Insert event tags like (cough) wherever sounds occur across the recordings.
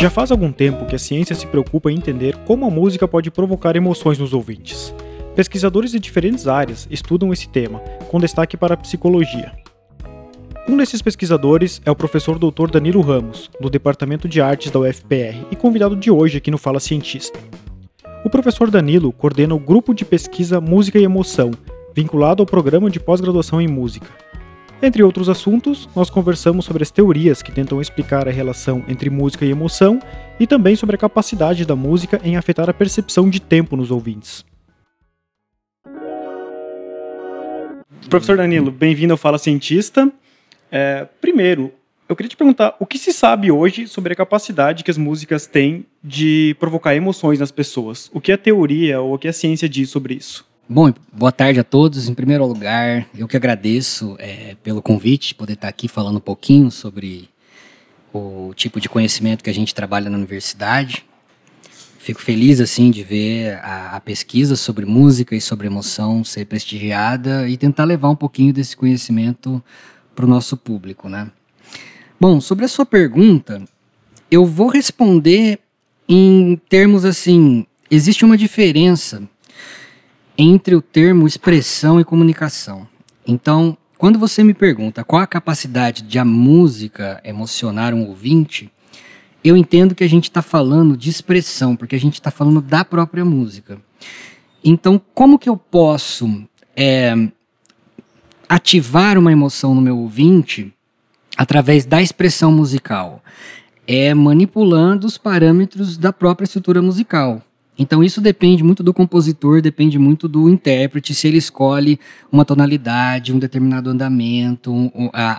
Já faz algum tempo que a ciência se preocupa em entender como a música pode provocar emoções nos ouvintes. Pesquisadores de diferentes áreas estudam esse tema, com destaque para a psicologia. Um desses pesquisadores é o professor Dr. Danilo Ramos, do Departamento de Artes da UFPR e convidado de hoje aqui no Fala Cientista. O professor Danilo coordena o grupo de pesquisa Música e Emoção, vinculado ao programa de pós-graduação em música. Entre outros assuntos, nós conversamos sobre as teorias que tentam explicar a relação entre música e emoção e também sobre a capacidade da música em afetar a percepção de tempo nos ouvintes. Professor Danilo, bem-vindo ao Fala Cientista. É, primeiro, eu queria te perguntar o que se sabe hoje sobre a capacidade que as músicas têm de provocar emoções nas pessoas? O que a teoria ou o que a ciência diz sobre isso? Bom, boa tarde a todos. Em primeiro lugar, eu que agradeço é, pelo convite, poder estar aqui falando um pouquinho sobre o tipo de conhecimento que a gente trabalha na universidade. Fico feliz assim de ver a, a pesquisa sobre música e sobre emoção ser prestigiada e tentar levar um pouquinho desse conhecimento para o nosso público, né? Bom, sobre a sua pergunta, eu vou responder em termos assim: existe uma diferença entre o termo expressão e comunicação. Então, quando você me pergunta qual a capacidade de a música emocionar um ouvinte, eu entendo que a gente está falando de expressão, porque a gente está falando da própria música. Então, como que eu posso é, ativar uma emoção no meu ouvinte através da expressão musical? É manipulando os parâmetros da própria estrutura musical. Então isso depende muito do compositor, depende muito do intérprete, se ele escolhe uma tonalidade, um determinado andamento,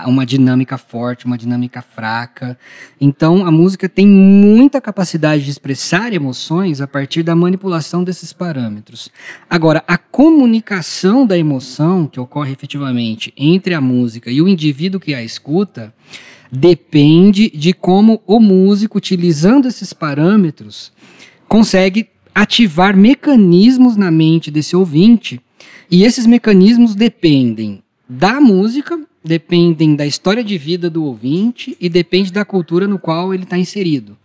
uma dinâmica forte, uma dinâmica fraca. Então a música tem muita capacidade de expressar emoções a partir da manipulação desses parâmetros. Agora, a comunicação da emoção que ocorre efetivamente entre a música e o indivíduo que a escuta depende de como o músico, utilizando esses parâmetros, consegue ativar mecanismos na mente desse ouvinte, e esses mecanismos dependem da música, dependem da história de vida do ouvinte e depende da cultura no qual ele está inserido.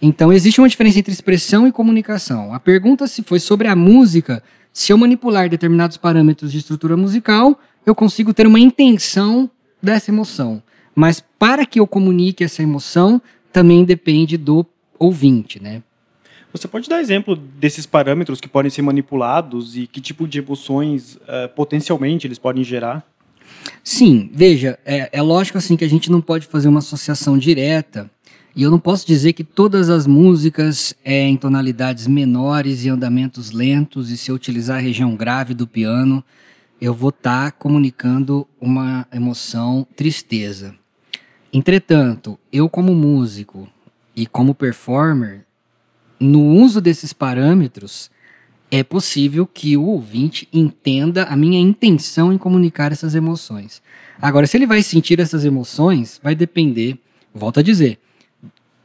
Então existe uma diferença entre expressão e comunicação. A pergunta se foi sobre a música, se eu manipular determinados parâmetros de estrutura musical, eu consigo ter uma intenção dessa emoção. Mas para que eu comunique essa emoção, também depende do ouvinte, né? Você pode dar exemplo desses parâmetros que podem ser manipulados e que tipo de emoções uh, potencialmente eles podem gerar? Sim, veja, é, é lógico assim que a gente não pode fazer uma associação direta e eu não posso dizer que todas as músicas é, em tonalidades menores e andamentos lentos, e se eu utilizar a região grave do piano, eu vou estar tá comunicando uma emoção tristeza. Entretanto, eu como músico e como performer, no uso desses parâmetros, é possível que o ouvinte entenda a minha intenção em comunicar essas emoções. Agora, se ele vai sentir essas emoções, vai depender, volto a dizer,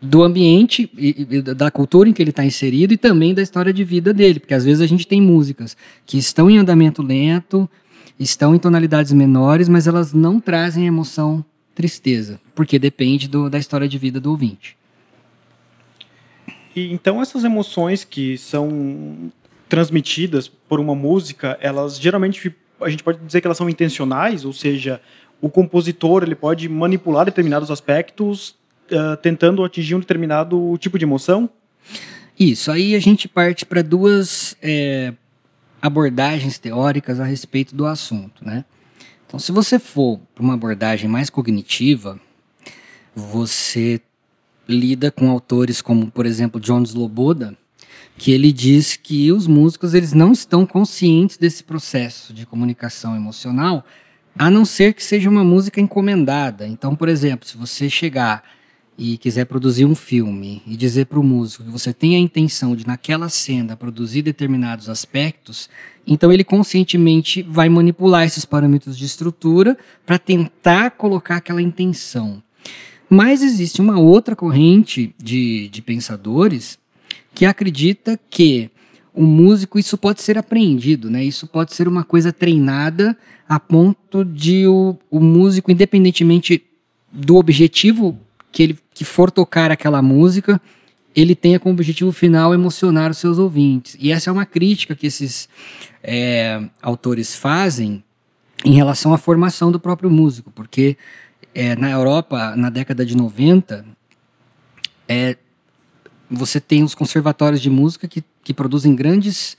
do ambiente e, da cultura em que ele está inserido e também da história de vida dele, porque às vezes a gente tem músicas que estão em andamento lento, estão em tonalidades menores, mas elas não trazem emoção tristeza, porque depende do, da história de vida do ouvinte. E então essas emoções que são transmitidas por uma música, elas geralmente a gente pode dizer que elas são intencionais, ou seja, o compositor ele pode manipular determinados aspectos uh, tentando atingir um determinado tipo de emoção. Isso. Aí a gente parte para duas é, abordagens teóricas a respeito do assunto, né? Então, se você for para uma abordagem mais cognitiva, você lida com autores como, por exemplo, John Sloboda, que ele diz que os músicos eles não estão conscientes desse processo de comunicação emocional, a não ser que seja uma música encomendada. Então, por exemplo, se você chegar e quiser produzir um filme e dizer para o músico que você tem a intenção de naquela cena produzir determinados aspectos, então ele conscientemente vai manipular esses parâmetros de estrutura para tentar colocar aquela intenção. Mas existe uma outra corrente de, de pensadores que acredita que o músico, isso pode ser aprendido, né? Isso pode ser uma coisa treinada a ponto de o, o músico, independentemente do objetivo que ele que for tocar aquela música, ele tenha como objetivo final emocionar os seus ouvintes. E essa é uma crítica que esses é, autores fazem em relação à formação do próprio músico, porque é, na Europa, na década de 90, é, você tem os conservatórios de música que, que produzem grandes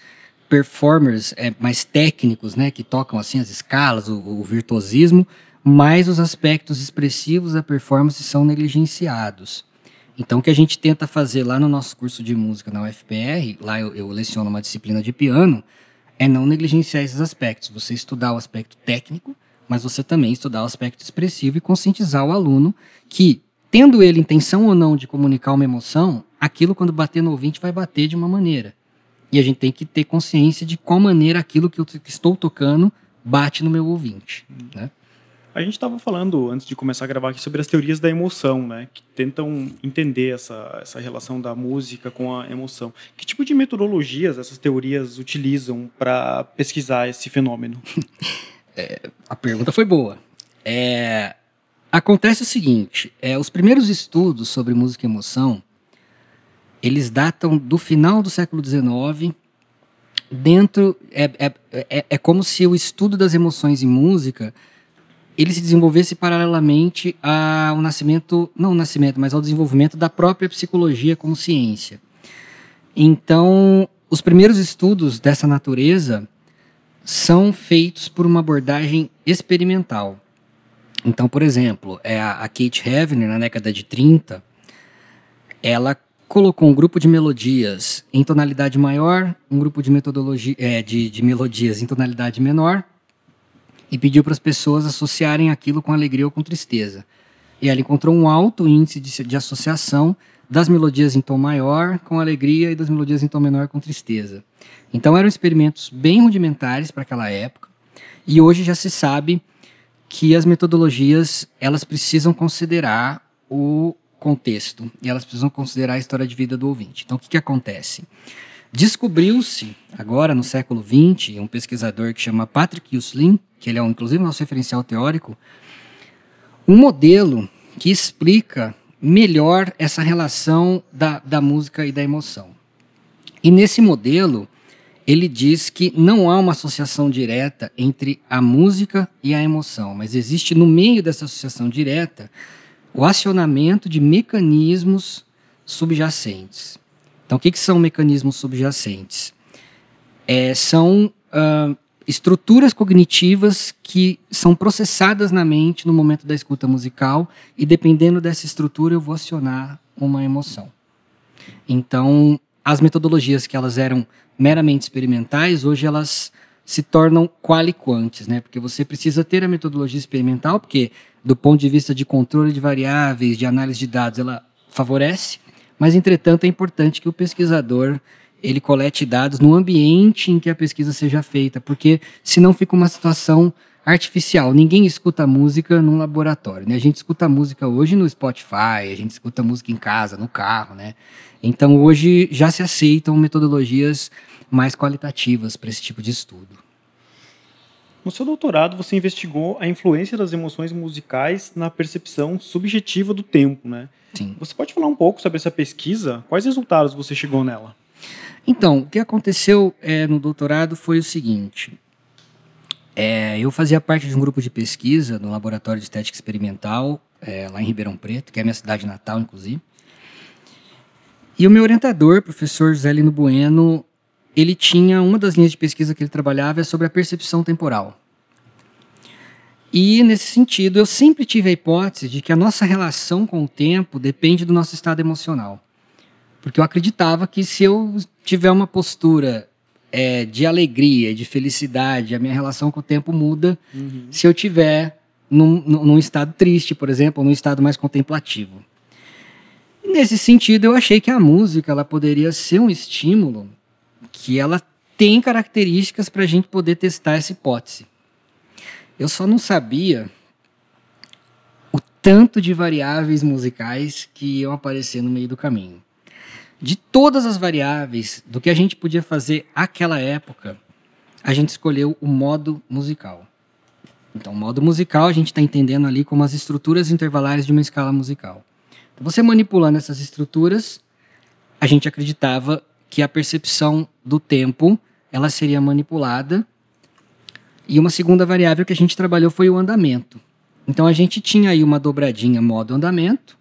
performers é, mais técnicos, né, que tocam assim as escalas, o, o virtuosismo, mas os aspectos expressivos da performance são negligenciados. Então, o que a gente tenta fazer lá no nosso curso de música na UFPR, lá eu, eu leciono uma disciplina de piano, é não negligenciar esses aspectos. Você estudar o aspecto técnico, mas você também estudar o aspecto expressivo e conscientizar o aluno que, tendo ele intenção ou não de comunicar uma emoção, aquilo, quando bater no ouvinte, vai bater de uma maneira. E a gente tem que ter consciência de qual maneira aquilo que eu estou tocando bate no meu ouvinte. Né? A gente estava falando antes de começar a gravar aqui sobre as teorias da emoção, né? Que tentam entender essa, essa relação da música com a emoção. Que tipo de metodologias essas teorias utilizam para pesquisar esse fenômeno? (laughs) É, a pergunta foi boa. É, acontece o seguinte: é, os primeiros estudos sobre música e emoção eles datam do final do século XIX. Dentro é, é, é, é como se o estudo das emoções em música ele se desenvolvesse paralelamente ao nascimento, não ao nascimento, mas ao desenvolvimento da própria psicologia como ciência. Então, os primeiros estudos dessa natureza são feitos por uma abordagem experimental. Então, por exemplo, é a Kate Heavener, na década de 30, ela colocou um grupo de melodias em tonalidade maior, um grupo de, metodologia, é, de, de melodias em tonalidade menor, e pediu para as pessoas associarem aquilo com alegria ou com tristeza. E ela encontrou um alto índice de, de associação das melodias em tom maior com alegria e das melodias em tom menor com tristeza. Então eram experimentos bem rudimentares para aquela época, e hoje já se sabe que as metodologias elas precisam considerar o contexto e elas precisam considerar a história de vida do ouvinte. Então o que, que acontece? Descobriu-se, agora no século XX, um pesquisador que chama Patrick Usslin, que ele é um, inclusive nosso referencial teórico, um modelo que explica melhor essa relação da, da música e da emoção. E nesse modelo, ele diz que não há uma associação direta entre a música e a emoção, mas existe no meio dessa associação direta o acionamento de mecanismos subjacentes. Então, o que, que são mecanismos subjacentes? É, são uh, estruturas cognitivas que são processadas na mente no momento da escuta musical e, dependendo dessa estrutura, eu vou acionar uma emoção. Então, as metodologias que elas eram meramente experimentais, hoje elas se tornam qualiquantes, né? Porque você precisa ter a metodologia experimental, porque do ponto de vista de controle de variáveis, de análise de dados, ela favorece, mas, entretanto, é importante que o pesquisador ele colete dados no ambiente em que a pesquisa seja feita, porque senão fica uma situação artificial. Ninguém escuta música num laboratório, né? A gente escuta música hoje no Spotify, a gente escuta música em casa, no carro, né? Então hoje já se aceitam metodologias mais qualitativas para esse tipo de estudo. No seu doutorado, você investigou a influência das emoções musicais na percepção subjetiva do tempo, né? Sim. Você pode falar um pouco sobre essa pesquisa? Quais resultados você chegou nela? Então, o que aconteceu é, no doutorado foi o seguinte. É, eu fazia parte de um grupo de pesquisa no Laboratório de Estética Experimental, é, lá em Ribeirão Preto, que é a minha cidade natal, inclusive. E o meu orientador, professor José Lino Bueno, ele tinha uma das linhas de pesquisa que ele trabalhava é sobre a percepção temporal. E nesse sentido, eu sempre tive a hipótese de que a nossa relação com o tempo depende do nosso estado emocional. Porque eu acreditava que se eu tiver uma postura é, de alegria, de felicidade, a minha relação com o tempo muda uhum. se eu tiver num, num, estado triste, por exemplo, ou num estado mais contemplativo. Nesse sentido, eu achei que a música ela poderia ser um estímulo que ela tem características para a gente poder testar essa hipótese. Eu só não sabia o tanto de variáveis musicais que iam aparecer no meio do caminho. De todas as variáveis do que a gente podia fazer aquela época, a gente escolheu o modo musical. Então, o modo musical a gente está entendendo ali como as estruturas intervalares de uma escala musical. Você manipulando essas estruturas, a gente acreditava que a percepção do tempo ela seria manipulada. E uma segunda variável que a gente trabalhou foi o andamento. Então a gente tinha aí uma dobradinha modo andamento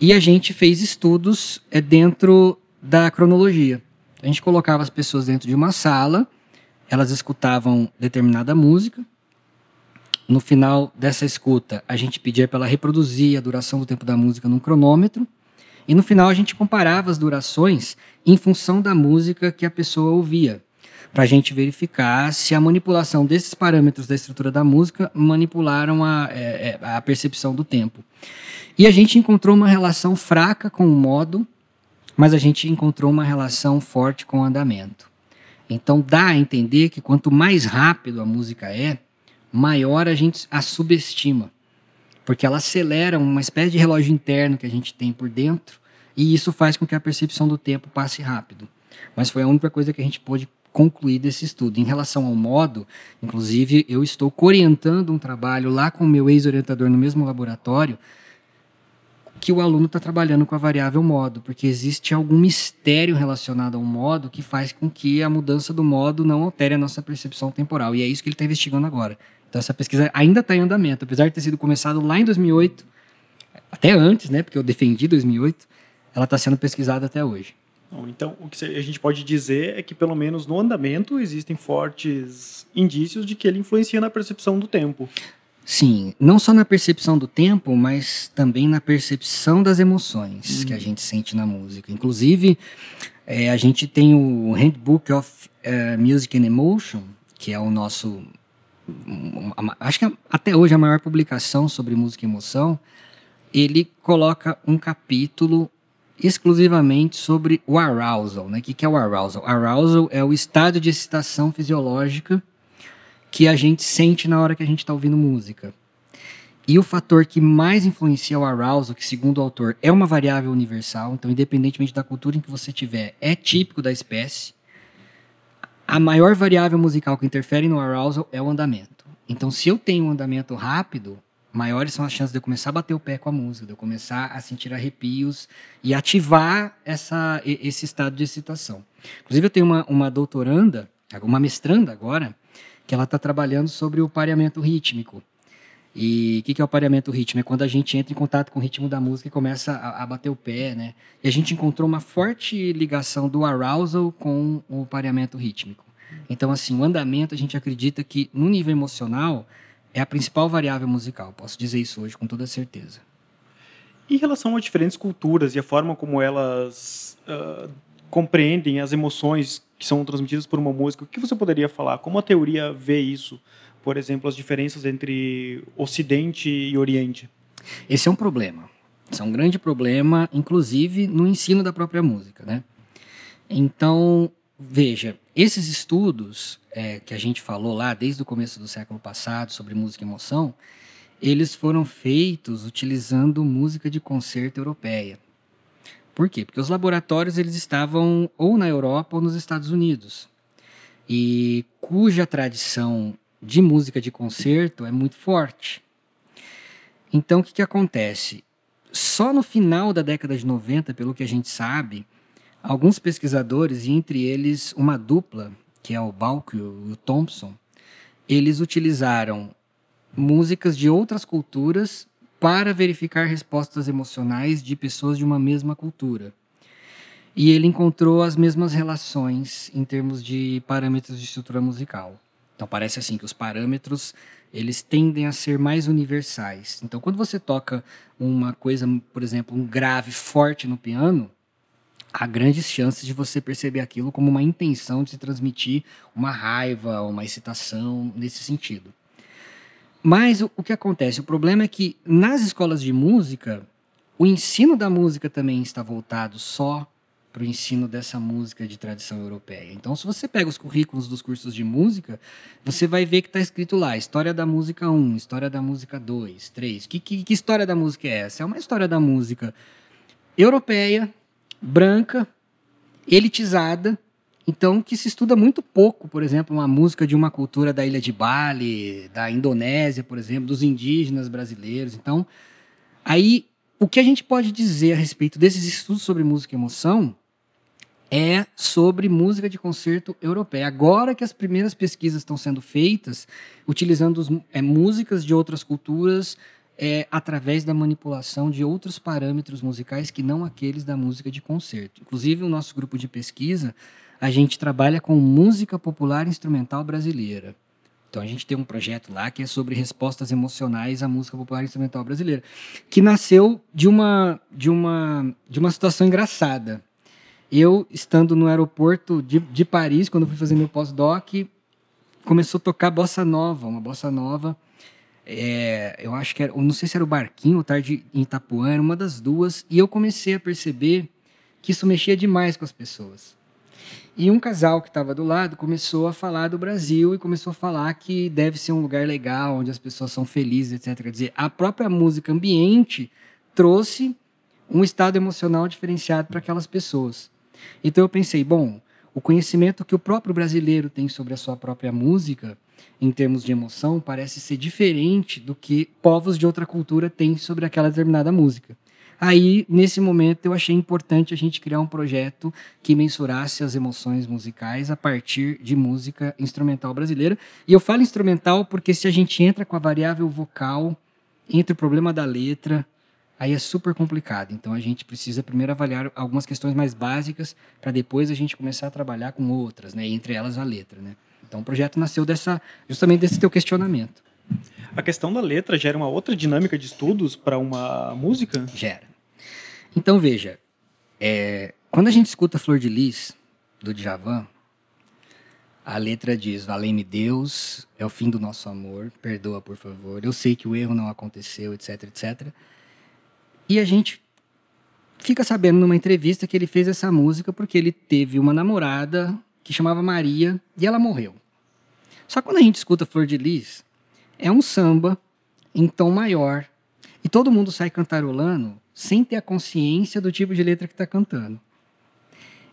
e a gente fez estudos é, dentro da cronologia. A gente colocava as pessoas dentro de uma sala, elas escutavam determinada música. No final dessa escuta, a gente pedia para ela reproduzir a duração do tempo da música num cronômetro. E no final, a gente comparava as durações em função da música que a pessoa ouvia, para a gente verificar se a manipulação desses parâmetros da estrutura da música manipularam a, é, é a percepção do tempo. E a gente encontrou uma relação fraca com o modo mas a gente encontrou uma relação forte com o andamento. Então dá a entender que quanto mais rápido a música é, maior a gente a subestima, porque ela acelera uma espécie de relógio interno que a gente tem por dentro e isso faz com que a percepção do tempo passe rápido. Mas foi a única coisa que a gente pôde concluir desse estudo. Em relação ao modo, inclusive, eu estou orientando um trabalho lá com o meu ex-orientador no mesmo laboratório que o aluno está trabalhando com a variável modo, porque existe algum mistério relacionado ao modo que faz com que a mudança do modo não altere a nossa percepção temporal. E é isso que ele está investigando agora. Então, essa pesquisa ainda está em andamento, apesar de ter sido começado lá em 2008, até antes, né, porque eu defendi 2008, ela está sendo pesquisada até hoje. Então, o que a gente pode dizer é que, pelo menos no andamento, existem fortes indícios de que ele influencia na percepção do tempo. Sim, não só na percepção do tempo, mas também na percepção das emoções que a uhum. gente sente na música. Inclusive, é, a gente tem o Handbook of uh, Music and Emotion, que é o nosso. Acho que é, até hoje a maior publicação sobre música e emoção. Ele coloca um capítulo exclusivamente sobre o arousal. Né? O que é o arousal? Arousal é o estado de excitação fisiológica que a gente sente na hora que a gente está ouvindo música. E o fator que mais influencia o arousal, que segundo o autor é uma variável universal, então independentemente da cultura em que você tiver, é típico da espécie. A maior variável musical que interfere no arousal é o andamento. Então, se eu tenho um andamento rápido, maiores são as chances de eu começar a bater o pé com a música, de eu começar a sentir arrepios e ativar essa, esse estado de excitação. Inclusive, eu tenho uma, uma doutoranda, uma mestranda agora, que ela está trabalhando sobre o pareamento rítmico. E o que, que, é o pareamento rítmico? É quando a gente entra em contato com o ritmo da música e começa a, a, bater o pé, né? E a gente encontrou uma forte ligação do arousal com o pareamento rítmico. Então, assim, o andamento, a gente acredita que, no nível emocional, é a principal variável musical. Posso dizer isso hoje com toda certeza. Em relação a diferentes culturas e a forma como elas uh, compreendem as emoções que são transmitidas por uma música. O que você poderia falar? Como a teoria vê isso? Por exemplo, as diferenças entre Ocidente e Oriente? Esse é um problema. Esse é um grande problema, inclusive no ensino da própria música, né? Então, veja, esses estudos é, que a gente falou lá desde o começo do século passado sobre música e emoção, eles foram feitos utilizando música de concerto europeia. Por quê? Porque os laboratórios eles estavam ou na Europa ou nos Estados Unidos, e cuja tradição de música de concerto é muito forte. Então, o que, que acontece? Só no final da década de 90, pelo que a gente sabe, alguns pesquisadores, e entre eles uma dupla, que é o Balk e o Thompson, eles utilizaram músicas de outras culturas para verificar respostas emocionais de pessoas de uma mesma cultura. E ele encontrou as mesmas relações em termos de parâmetros de estrutura musical. Então parece assim que os parâmetros eles tendem a ser mais universais. Então quando você toca uma coisa, por exemplo, um grave forte no piano, há grandes chances de você perceber aquilo como uma intenção de se transmitir uma raiva, uma excitação nesse sentido. Mas o, o que acontece? O problema é que nas escolas de música, o ensino da música também está voltado só para o ensino dessa música de tradição europeia. Então, se você pega os currículos dos cursos de música, você vai ver que está escrito lá: História da Música 1, História da Música 2, 3. Que, que, que história da música é essa? É uma história da música europeia, branca, elitizada, então, que se estuda muito pouco, por exemplo, uma música de uma cultura da ilha de Bali, da Indonésia, por exemplo, dos indígenas brasileiros. Então, aí o que a gente pode dizer a respeito desses estudos sobre música e emoção é sobre música de concerto europeia. Agora que as primeiras pesquisas estão sendo feitas, utilizando é, músicas de outras culturas é, através da manipulação de outros parâmetros musicais que não aqueles da música de concerto. Inclusive, o nosso grupo de pesquisa, a gente trabalha com música popular instrumental brasileira. Então a gente tem um projeto lá que é sobre respostas emocionais à música popular instrumental brasileira, que nasceu de uma de uma de uma situação engraçada. Eu estando no aeroporto de, de Paris quando fui fazer meu pós-doc, começou a tocar bossa nova, uma bossa nova. É, eu acho que era, não sei se era o Barquinho ou Tarde em Itapuã, era uma das duas, e eu comecei a perceber que isso mexia demais com as pessoas. E um casal que estava do lado começou a falar do Brasil e começou a falar que deve ser um lugar legal, onde as pessoas são felizes, etc. Quer dizer, a própria música ambiente trouxe um estado emocional diferenciado para aquelas pessoas. Então eu pensei, bom, o conhecimento que o próprio brasileiro tem sobre a sua própria música, em termos de emoção, parece ser diferente do que povos de outra cultura têm sobre aquela determinada música. Aí, nesse momento, eu achei importante a gente criar um projeto que mensurasse as emoções musicais a partir de música instrumental brasileira. E eu falo instrumental porque se a gente entra com a variável vocal, entra o problema da letra, aí é super complicado. Então a gente precisa primeiro avaliar algumas questões mais básicas para depois a gente começar a trabalhar com outras, né? Entre elas a letra, né? Então o projeto nasceu dessa justamente desse teu questionamento. A questão da letra gera uma outra dinâmica de estudos para uma música? Gera. Então veja, é, quando a gente escuta Flor de Lis, do Djavan, a letra diz: Valei-me Deus, é o fim do nosso amor, perdoa por favor. Eu sei que o erro não aconteceu, etc, etc. E a gente fica sabendo numa entrevista que ele fez essa música porque ele teve uma namorada que chamava Maria e ela morreu. Só que quando a gente escuta Flor de Lis, é um samba em tom maior. E todo mundo sai cantarolando sem ter a consciência do tipo de letra que está cantando.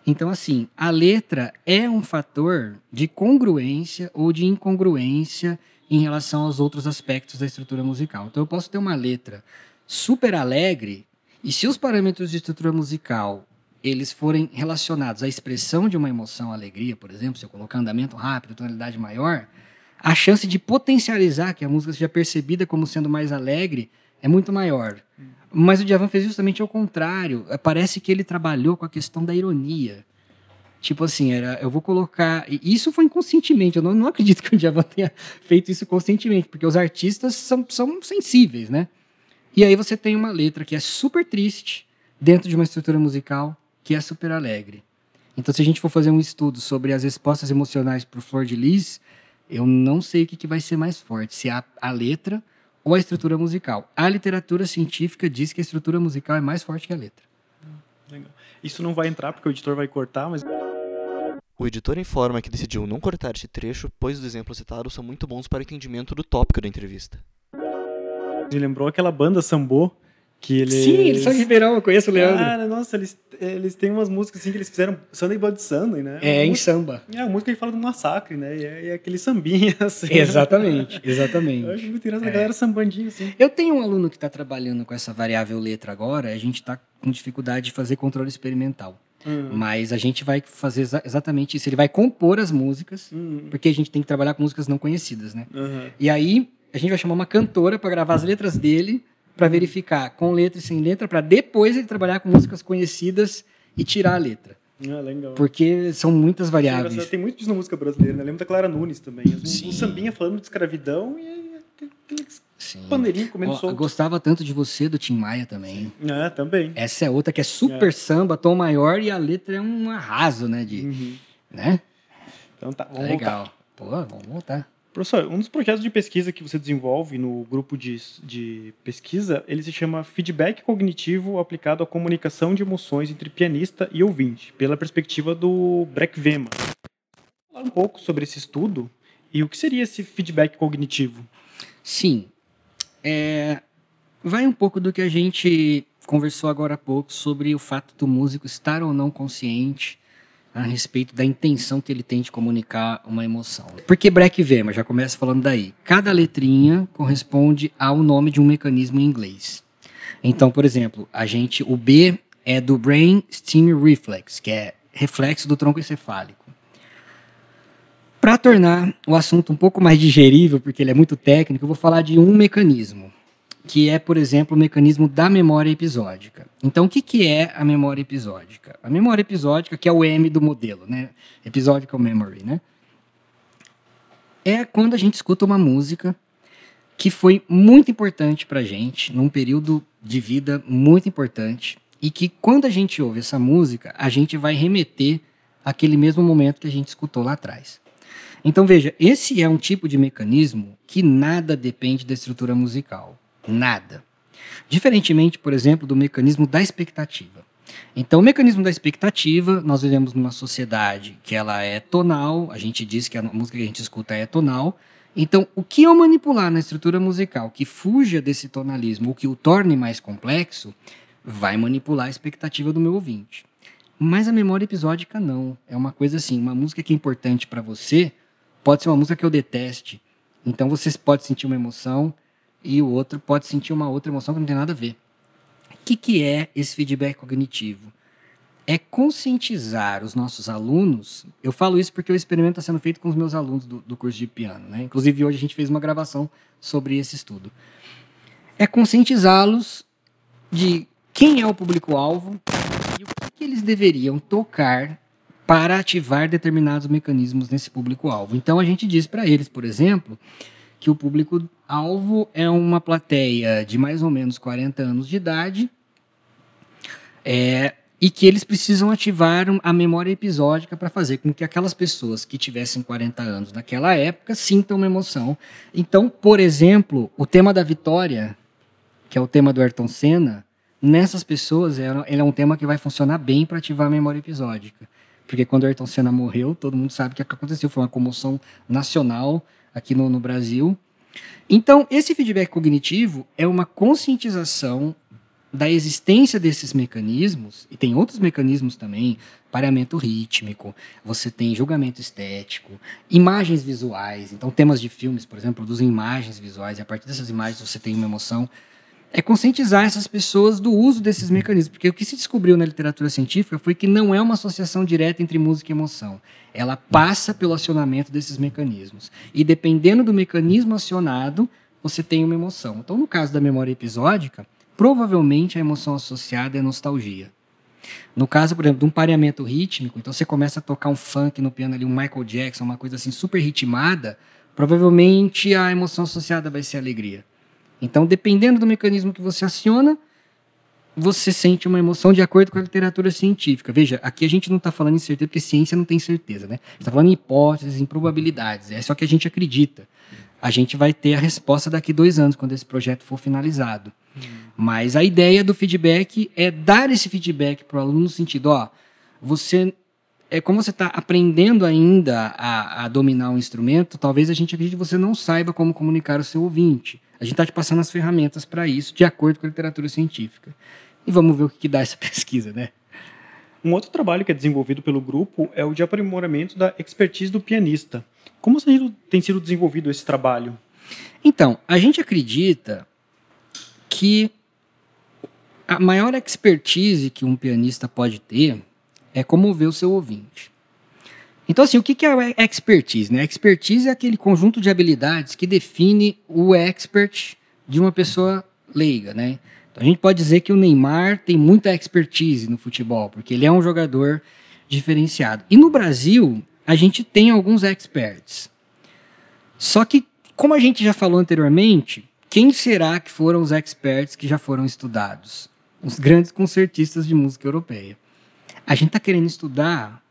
Então, assim, a letra é um fator de congruência ou de incongruência em relação aos outros aspectos da estrutura musical. Então, eu posso ter uma letra super alegre e se os parâmetros de estrutura musical eles forem relacionados à expressão de uma emoção, alegria, por exemplo, se eu colocar andamento rápido, tonalidade maior, a chance de potencializar que a música seja percebida como sendo mais alegre é muito maior. Mas o Djavan fez justamente ao contrário. É, parece que ele trabalhou com a questão da ironia. Tipo assim, era, eu vou colocar. Isso foi inconscientemente. Eu não, não acredito que o Djavan tenha (laughs) feito isso conscientemente, porque os artistas são, são sensíveis, né? E aí você tem uma letra que é super triste dentro de uma estrutura musical que é super alegre. Então, se a gente for fazer um estudo sobre as respostas emocionais para o Flor de Lis, eu não sei o que, que vai ser mais forte, se a, a letra ou a estrutura musical. A literatura científica diz que a estrutura musical é mais forte que a letra. Isso não vai entrar porque o editor vai cortar, mas. O editor informa que decidiu não cortar este trecho, pois os exemplos citados são muito bons para o entendimento do tópico da entrevista. Me lembrou aquela banda Sambô que eles... Sim, eles são de Ribeirão, eu conheço o Leandro. Cara, nossa, eles, eles têm umas músicas assim que eles fizeram Sunday Blood Sunday, né? É, em samba. É, a música que fala do massacre, né? E é, é aquele sambinha, (laughs) assim. Exatamente, exatamente. Eu acho muito engraçado, é. a galera sambandinha, assim. Eu tenho um aluno que está trabalhando com essa variável letra agora, a gente está com dificuldade de fazer controle experimental. Uhum. Mas a gente vai fazer exa exatamente isso. Ele vai compor as músicas, uhum. porque a gente tem que trabalhar com músicas não conhecidas, né? Uhum. E aí a gente vai chamar uma cantora para gravar as letras dele para verificar com letra e sem letra, para depois ele trabalhar com músicas conhecidas e tirar a letra. Ah, legal. Porque são muitas variáveis. Tem muito disso na música brasileira, né? Lembro da Clara Nunes também. Um, um sambinha falando de escravidão e aquele pandeirinho comendo solto. Gostava tanto de você, do Tim Maia também. Ah, também. Essa é outra que é super é. samba, tom maior e a letra é um arraso, né? De, uhum. né? Então tá, vamos Legal. Voltar. Pô, vamos voltar. Professor, um dos projetos de pesquisa que você desenvolve no grupo de, de pesquisa, ele se chama Feedback Cognitivo aplicado à comunicação de emoções entre pianista e ouvinte, pela perspectiva do Breck Vema. Falar um pouco sobre esse estudo e o que seria esse feedback cognitivo? Sim. É, vai um pouco do que a gente conversou agora há pouco sobre o fato do músico estar ou não consciente a respeito da intenção que ele tem de comunicar uma emoção. Por que Breck Weber? Já começa falando daí. Cada letrinha corresponde ao nome de um mecanismo em inglês. Então, por exemplo, a gente, o B é do Brain Stem Reflex, que é reflexo do tronco encefálico. Para tornar o assunto um pouco mais digerível, porque ele é muito técnico, eu vou falar de um mecanismo, que é, por exemplo, o mecanismo da memória episódica. Então, o que, que é a memória episódica? A memória episódica, que é o M do modelo, né? Episodical Memory, né? É quando a gente escuta uma música que foi muito importante para gente, num período de vida muito importante, e que quando a gente ouve essa música, a gente vai remeter àquele mesmo momento que a gente escutou lá atrás. Então veja, esse é um tipo de mecanismo que nada depende da estrutura musical, nada. Diferentemente, por exemplo, do mecanismo da expectativa. Então, o mecanismo da expectativa, nós vivemos numa sociedade que ela é tonal, a gente diz que a música que a gente escuta é tonal. Então, o que eu manipular na estrutura musical que fuja desse tonalismo, ou que o torne mais complexo, vai manipular a expectativa do meu ouvinte. Mas a memória episódica não. É uma coisa assim, uma música que é importante para você pode ser uma música que eu deteste. Então você pode sentir uma emoção e o outro pode sentir uma outra emoção que não tem nada a ver. O que, que é esse feedback cognitivo? É conscientizar os nossos alunos. Eu falo isso porque o experimento está sendo feito com os meus alunos do, do curso de piano. Né? Inclusive, hoje a gente fez uma gravação sobre esse estudo. É conscientizá-los de quem é o público-alvo e o que, que eles deveriam tocar para ativar determinados mecanismos nesse público-alvo. Então a gente diz para eles, por exemplo, que o público-alvo é uma plateia de mais ou menos 40 anos de idade é, e que eles precisam ativar a memória episódica para fazer com que aquelas pessoas que tivessem 40 anos naquela época sintam uma emoção. Então, por exemplo, o tema da vitória, que é o tema do Ayrton Senna, nessas pessoas, é, ele é um tema que vai funcionar bem para ativar a memória episódica. Porque quando Ayrton Senna morreu, todo mundo sabe o que aconteceu. Foi uma comoção nacional aqui no, no Brasil. Então, esse feedback cognitivo é uma conscientização da existência desses mecanismos, e tem outros mecanismos também, pareamento rítmico, você tem julgamento estético, imagens visuais. Então, temas de filmes, por exemplo, produzem imagens visuais, e a partir dessas imagens você tem uma emoção é conscientizar essas pessoas do uso desses mecanismos. Porque o que se descobriu na literatura científica foi que não é uma associação direta entre música e emoção. Ela passa pelo acionamento desses mecanismos. E dependendo do mecanismo acionado, você tem uma emoção. Então, no caso da memória episódica, provavelmente a emoção associada é nostalgia. No caso, por exemplo, de um pareamento rítmico, então você começa a tocar um funk no piano ali, um Michael Jackson, uma coisa assim super ritmada, provavelmente a emoção associada vai ser alegria. Então, dependendo do mecanismo que você aciona, você sente uma emoção de acordo com a literatura científica. Veja, aqui a gente não está falando em certeza, porque ciência não tem certeza, né? está falando em hipóteses, em probabilidades. É só que a gente acredita. A gente vai ter a resposta daqui dois anos, quando esse projeto for finalizado. Hum. Mas a ideia do feedback é dar esse feedback para o aluno no sentido, ó, você é como você está aprendendo ainda a, a, dominar um instrumento, talvez a gente acredite que você não saiba como comunicar o seu ouvinte. A gente está te passando as ferramentas para isso, de acordo com a literatura científica. E vamos ver o que, que dá essa (laughs) pesquisa, né? Um outro trabalho que é desenvolvido pelo grupo é o de aprimoramento da expertise do pianista. Como tem sido desenvolvido esse trabalho? Então, a gente acredita que a maior expertise que um pianista pode ter é comover o seu ouvinte. Então, assim, o que é expertise? Né? Expertise é aquele conjunto de habilidades que define o expert de uma pessoa leiga, né? Então, a gente pode dizer que o Neymar tem muita expertise no futebol, porque ele é um jogador diferenciado. E no Brasil, a gente tem alguns experts. Só que, como a gente já falou anteriormente, quem será que foram os experts que já foram estudados? Os grandes concertistas de música europeia. A gente está querendo estudar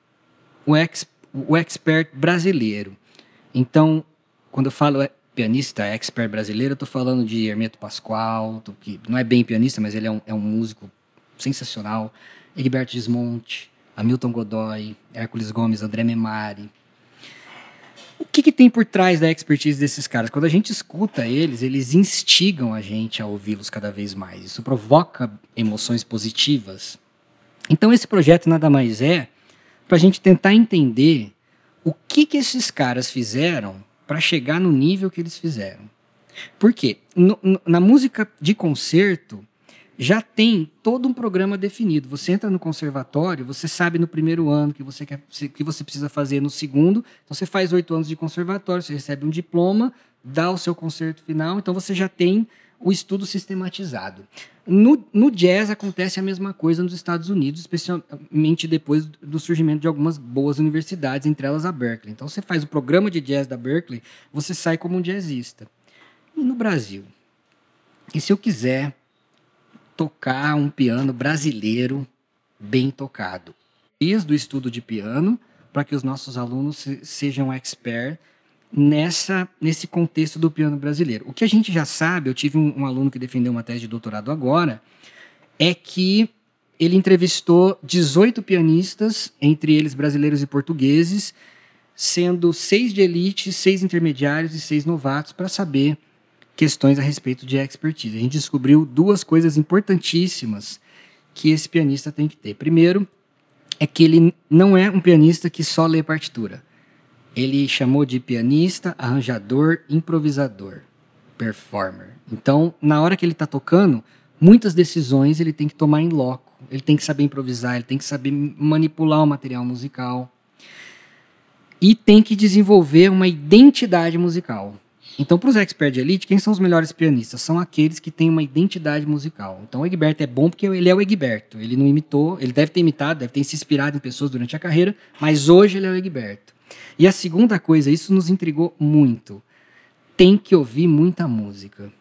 o expert o expert brasileiro. Então, quando eu falo pianista, expert brasileiro, eu estou falando de Hermeto Pascoal, que não é bem pianista, mas ele é um, é um músico sensacional. Egberto Desmonte, Hamilton Godoy, Hércules Gomes, André Memari. O que, que tem por trás da expertise desses caras? Quando a gente escuta eles, eles instigam a gente a ouvi-los cada vez mais. Isso provoca emoções positivas. Então, esse projeto nada mais é para a gente tentar entender o que, que esses caras fizeram para chegar no nível que eles fizeram. Por quê? Na música de concerto, já tem todo um programa definido. Você entra no conservatório, você sabe no primeiro ano que você quer, que você precisa fazer no segundo. Então você faz oito anos de conservatório, você recebe um diploma, dá o seu concerto final, então você já tem o estudo sistematizado. No, no jazz acontece a mesma coisa nos Estados Unidos, especialmente depois do surgimento de algumas boas universidades, entre elas a Berkeley. Então você faz o programa de jazz da Berkeley, você sai como um jazzista. E no Brasil? E se eu quiser tocar um piano brasileiro bem tocado? Dias do estudo de piano para que os nossos alunos sejam expert nessa nesse contexto do piano brasileiro. O que a gente já sabe, eu tive um, um aluno que defendeu uma tese de doutorado agora, é que ele entrevistou 18 pianistas, entre eles brasileiros e portugueses, sendo seis de elite, seis intermediários e seis novatos, para saber questões a respeito de expertise. A gente descobriu duas coisas importantíssimas que esse pianista tem que ter. Primeiro, é que ele não é um pianista que só lê partitura ele chamou de pianista, arranjador, improvisador, performer. Então, na hora que ele está tocando, muitas decisões ele tem que tomar em loco. Ele tem que saber improvisar, ele tem que saber manipular o material musical. E tem que desenvolver uma identidade musical. Então, para os experts de elite, quem são os melhores pianistas? São aqueles que têm uma identidade musical. Então, o Egberto é bom porque ele é o Egberto. Ele não imitou, ele deve ter imitado, deve ter se inspirado em pessoas durante a carreira, mas hoje ele é o Egberto. E a segunda coisa, isso nos intrigou muito. Tem que ouvir muita música.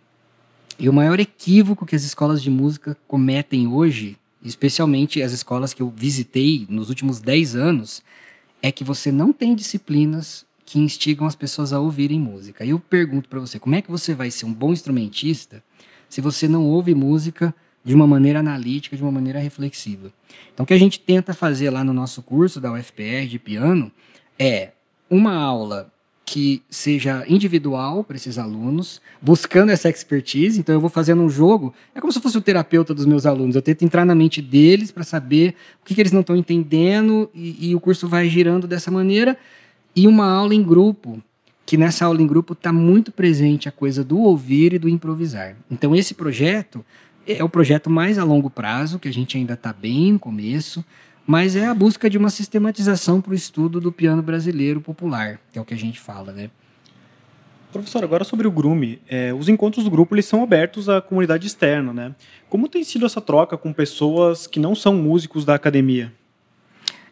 E o maior equívoco que as escolas de música cometem hoje, especialmente as escolas que eu visitei nos últimos 10 anos, é que você não tem disciplinas que instigam as pessoas a ouvirem música. E eu pergunto para você, como é que você vai ser um bom instrumentista se você não ouve música de uma maneira analítica, de uma maneira reflexiva? Então, o que a gente tenta fazer lá no nosso curso da UFPR de piano é uma aula que seja individual para esses alunos, buscando essa expertise. Então, eu vou fazendo um jogo, é como se fosse o terapeuta dos meus alunos. Eu tento entrar na mente deles para saber o que, que, eles não estão entendendo, e, e o curso vai girando dessa maneira. E uma aula em grupo, que nessa aula em grupo está muito presente a coisa do ouvir e do improvisar. Então, esse projeto é o projeto mais a longo prazo, que a gente ainda está bem no começo mas é a busca de uma sistematização para o estudo do piano brasileiro popular, que é o que a gente fala, né? Professor, agora sobre o Grume, é, os encontros do grupo eles são abertos à comunidade externa, né? Como tem sido essa troca com pessoas que não são músicos da academia?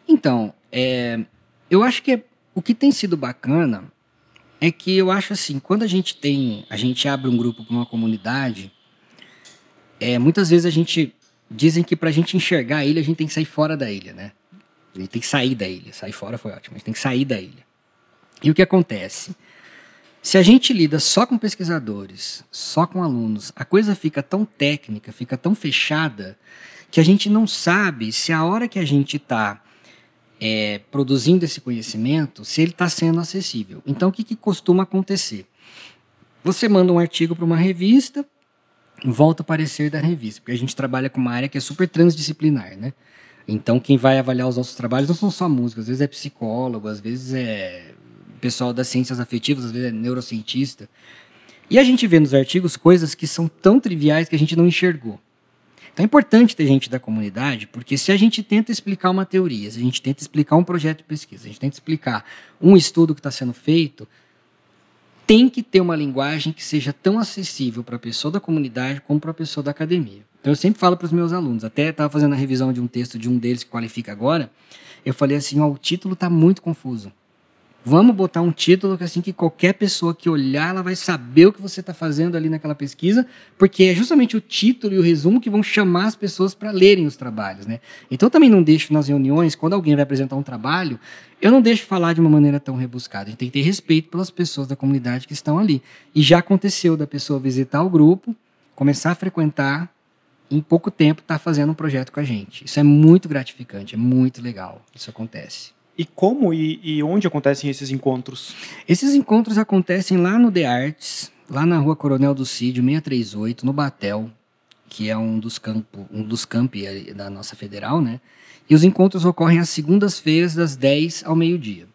Então, é, eu acho que o que tem sido bacana é que eu acho assim, quando a gente tem, a gente abre um grupo para uma comunidade, é, muitas vezes a gente Dizem que para a gente enxergar a ilha, a gente tem que sair fora da ilha, né? A gente tem que sair da ilha. Sair fora foi ótimo, a gente tem que sair da ilha. E o que acontece? Se a gente lida só com pesquisadores, só com alunos, a coisa fica tão técnica, fica tão fechada, que a gente não sabe se a hora que a gente está é, produzindo esse conhecimento, se ele está sendo acessível. Então, o que, que costuma acontecer? Você manda um artigo para uma revista, volta o parecer da revista, porque a gente trabalha com uma área que é super transdisciplinar, né? Então, quem vai avaliar os nossos trabalhos não são só músicos, às vezes é psicólogo, às vezes é pessoal das ciências afetivas, às vezes é neurocientista. E a gente vê nos artigos coisas que são tão triviais que a gente não enxergou. Então é importante ter gente da comunidade, porque se a gente tenta explicar uma teoria, se a gente tenta explicar um projeto de pesquisa, a gente tenta explicar um estudo que está sendo feito, tem que ter uma linguagem que seja tão acessível para a pessoa da comunidade como para a pessoa da academia. Então eu sempre falo para os meus alunos, até estava fazendo a revisão de um texto de um deles que qualifica agora, eu falei assim, ó, o título está muito confuso. Vamos botar um título que assim que qualquer pessoa que olhar, ela vai saber o que você está fazendo ali naquela pesquisa, porque é justamente o título e o resumo que vão chamar as pessoas para lerem os trabalhos, né? Então eu também não deixo nas reuniões, quando alguém vai apresentar um trabalho, eu não deixo falar de uma maneira tão rebuscada. A gente tem que ter respeito pelas pessoas da comunidade que estão ali. E já aconteceu da pessoa visitar o grupo, começar a frequentar, em pouco tempo estar tá fazendo um projeto com a gente. Isso é muito gratificante, é muito legal. Isso acontece. E como e, e, onde acontecem esses encontros? Esses encontros acontecem lá no The Arts, lá na rua Coronel do Cídio, 638, no Batel, que é um dos, campo, um dos campi da nossa federal, né? E os encontros ocorrem às segundas-feiras, das 10 ao meio-dia.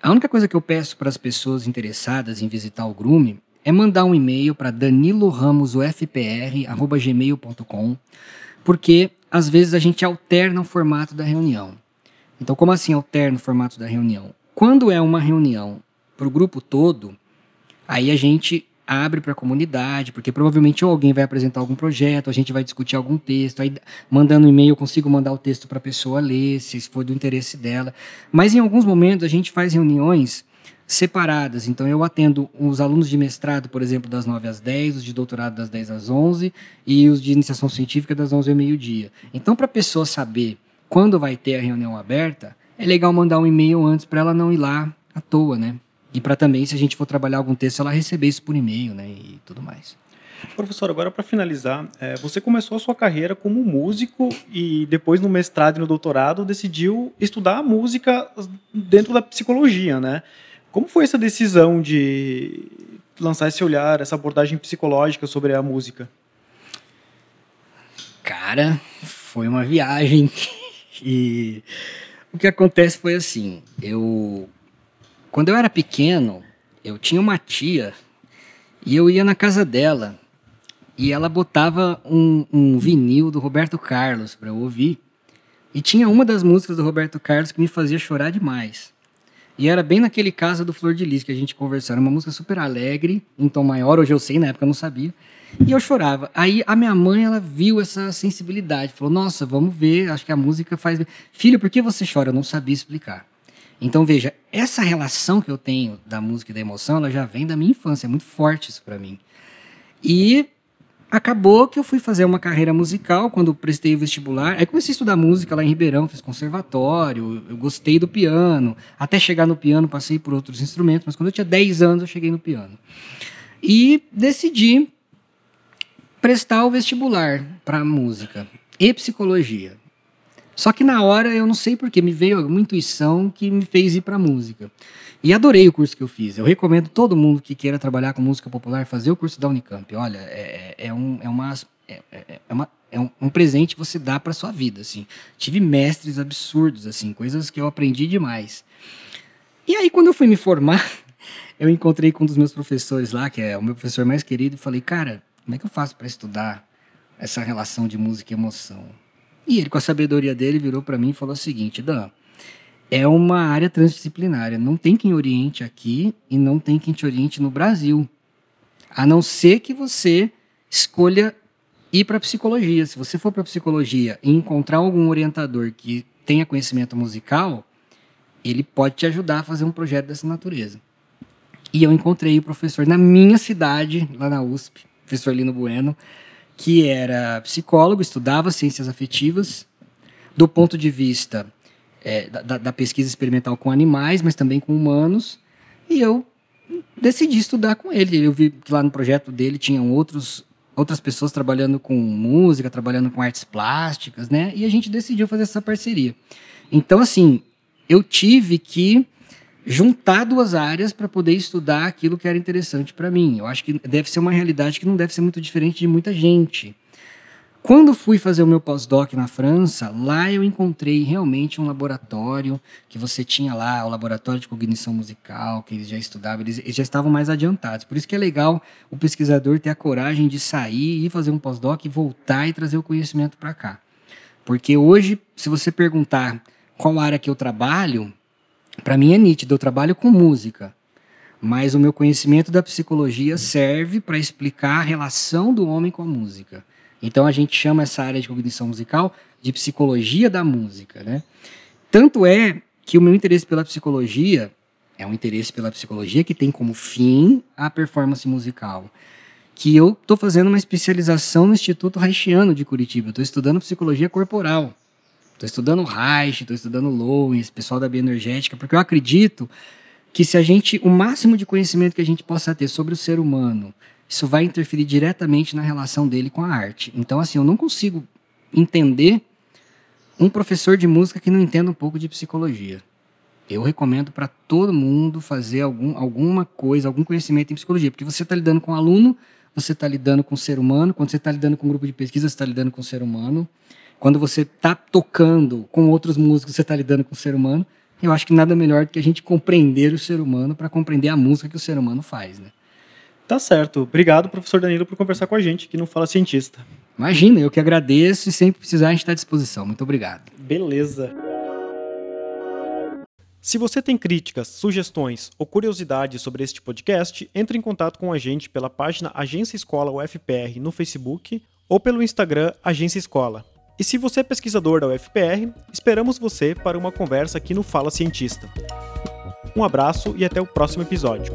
A única coisa que eu peço para as pessoas interessadas em visitar o Grume é mandar um e-mail para daniloramosufpr@gmail.com, porque às vezes a gente alterna o formato da reunião. Então, como assim alterna o formato da reunião? Quando é uma reunião para o grupo todo, aí a gente abre para a comunidade, porque provavelmente alguém vai apresentar algum projeto, a gente vai discutir algum texto, aí mandando e-mail eu consigo mandar o texto para a pessoa ler, se for do interesse dela. Mas em alguns momentos a gente faz reuniões separadas. Então eu atendo os alunos de mestrado, por exemplo, das 9 às 10, os de doutorado das 10 às 11 e os de iniciação científica das 11 ao meio-dia. Então para a pessoa saber quando vai ter a reunião aberta, é legal mandar um e-mail antes para ela não ir lá à toa, né? E para também, se a gente for trabalhar algum texto, ela receber isso por e-mail, né? E tudo mais. Professor, agora para finalizar, é, você começou a sua carreira como músico e depois no mestrado e no doutorado decidiu estudar a música dentro da psicologia, né? Como foi essa decisão de lançar esse olhar, essa abordagem psicológica sobre a música? Cara, foi uma viagem e o que acontece foi assim, eu quando eu era pequeno, eu tinha uma tia e eu ia na casa dela e ela botava um, um vinil do Roberto Carlos para eu ouvir. E tinha uma das músicas do Roberto Carlos que me fazia chorar demais. E era bem naquele caso do Flor de Lis que a gente conversou. Era uma música super alegre, em tom maior. Hoje eu sei, na época eu não sabia. E eu chorava. Aí a minha mãe, ela viu essa sensibilidade. Falou, nossa, vamos ver, acho que a música faz... Filho, por que você chora? Eu não sabia explicar. Então, veja, essa relação que eu tenho da música e da emoção, ela já vem da minha infância, é muito forte isso para mim. E acabou que eu fui fazer uma carreira musical quando prestei o vestibular. Aí comecei a estudar música lá em Ribeirão, fiz conservatório, eu gostei do piano. Até chegar no piano, passei por outros instrumentos, mas quando eu tinha 10 anos, eu cheguei no piano. E decidi prestar o vestibular para música e psicologia. Só que na hora eu não sei porquê, me veio uma intuição que me fez ir para música. E adorei o curso que eu fiz. Eu recomendo todo mundo que queira trabalhar com música popular fazer o curso da Unicamp. Olha, é, é, é um, é, uma, é, é, é uma, é um, um, presente que você dá para sua vida. Assim. Tive mestres absurdos, assim, coisas que eu aprendi demais. E aí, quando eu fui me formar, (laughs) eu encontrei com um dos meus professores lá, que é o meu professor mais querido, e falei, cara, como é que eu faço para estudar essa relação de música e emoção? E ele, com a sabedoria dele, virou para mim e falou o seguinte: Dan, é uma área transdisciplinária. Não tem quem oriente aqui e não tem quem te oriente no Brasil. A não ser que você escolha ir para psicologia. Se você for para psicologia e encontrar algum orientador que tenha conhecimento musical, ele pode te ajudar a fazer um projeto dessa natureza. E eu encontrei o professor na minha cidade, lá na USP, professor Lino Bueno, que era psicólogo, estudava ciências afetivas, do ponto de vista é, da, da, pesquisa experimental com animais, mas também com humanos, e eu decidi estudar com ele. Eu vi que lá no projeto dele tinham outros, outras pessoas trabalhando com música, trabalhando com artes plásticas, né? E a gente decidiu fazer essa parceria. Então, assim, eu tive que juntar duas áreas para poder estudar aquilo que era interessante para mim. Eu acho que deve ser uma realidade que não deve ser muito diferente de muita gente. Quando fui fazer o meu pós-doc na França, lá eu encontrei realmente um laboratório que você tinha lá, o laboratório de cognição musical, que eles já estudavam, eles, eles já estavam mais adiantados. Por isso que é legal o pesquisador ter a coragem de sair e fazer um pós-doc e voltar e trazer o conhecimento para cá. Porque hoje, se você perguntar qual área que eu trabalho, para mim é nítido, eu trabalho com música, mas o meu conhecimento da psicologia serve para explicar a relação do homem com a música. Então a gente chama essa área de cognição musical de psicologia da música, né? Tanto é que o meu interesse pela psicologia é um interesse pela psicologia que tem como fim a performance musical. Que eu estou fazendo uma especialização no Instituto Reichiano de Curitiba. Estou estudando psicologia corporal. Estou estudando Reich, estou estudando Lowen, esse pessoal da bioenergética, porque eu acredito que se a gente, o máximo de conhecimento que a gente possa ter sobre o ser humano, isso vai interferir diretamente na relação dele com a arte. Então, assim, eu não consigo entender um professor de música que não entenda um pouco de psicologia. Eu recomendo para todo mundo fazer algum, alguma coisa, algum conhecimento em psicologia, porque você está lidando com um aluno, você está lidando com o ser humano, quando você está lidando com um grupo de pesquisa, você está lidando com o ser humano. Quando você está tocando com outros músicos, você está lidando com o ser humano. Eu acho que nada melhor do que a gente compreender o ser humano para compreender a música que o ser humano faz, né? Tá certo. Obrigado, professor Danilo, por conversar com a gente, que não fala cientista. Imagina, eu que agradeço e sempre precisar a gente está à disposição. Muito obrigado. Beleza. Se você tem críticas, sugestões ou curiosidades sobre este podcast, entre em contato com a gente pela página Agência Escola UFPR no Facebook ou pelo Instagram Agência Escola. E se você é pesquisador da UFPR, esperamos você para uma conversa aqui no Fala Cientista. Um abraço e até o próximo episódio.